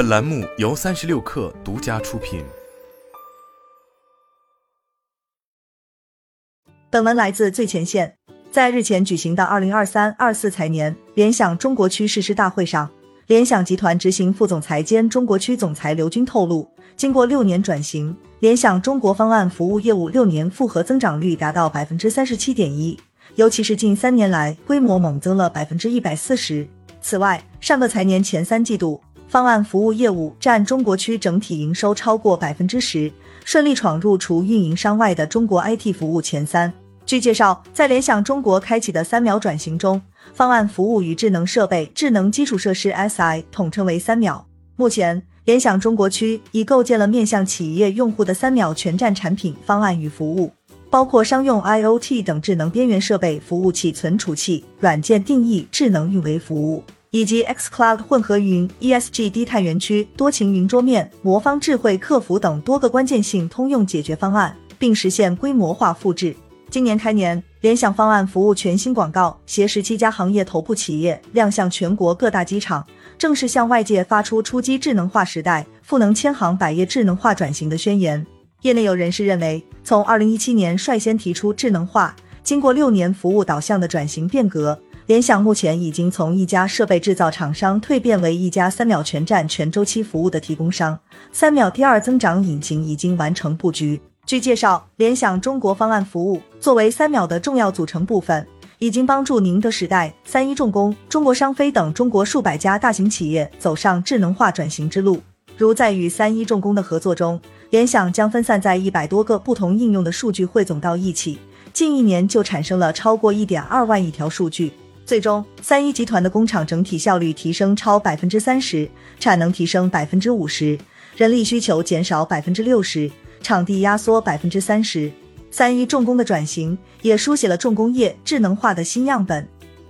本栏目由三十六氪独家出品。本文来自最前线。在日前举行的二零二三二四财年联想中国区誓师大会上，联想集团执行副总裁兼中国区总裁刘军透露，经过六年转型，联想中国方案服务业务六年复合增长率达到百分之三十七点一，尤其是近三年来规模猛增了百分之一百四十。此外，上个财年前三季度，方案服务业务占中国区整体营收超过百分之十，顺利闯入除运营商外的中国 IT 服务前三。据介绍，在联想中国开启的三秒转型中，方案服务与智能设备、智能基础设施 SI 统称为三秒。目前，联想中国区已构建了面向企业用户的三秒全站产品方案与服务，包括商用 IoT 等智能边缘设备、服务器、存储器、软件定义、智能运维服务，以及 xCloud 混合云、ESG 低碳园区、多情云桌面、魔方智慧客服等多个关键性通用解决方案，并实现规模化复制。今年开年，联想方案服务全新广告携十七家行业头部企业亮相全国各大机场，正式向外界发出出击智能化时代、赋能千行百业智能化转型的宣言。业内有人士认为，从二零一七年率先提出智能化，经过六年服务导向的转型变革，联想目前已经从一家设备制造厂商蜕变为一家三秒全站全周期服务的提供商。三秒第二增长引擎已经完成布局。据介绍，联想中国方案服务作为三秒的重要组成部分，已经帮助宁德时代、三一重工、中国商飞等中国数百家大型企业走上智能化转型之路。如在与三一重工的合作中，联想将分散在一百多个不同应用的数据汇总到一起，近一年就产生了超过一点二万亿条数据。最终，三一集团的工厂整体效率提升超百分之三十，产能提升百分之五十，人力需求减少百分之六十。场地压缩百分之三十，三一重工的转型也书写了重工业智能化的新样本。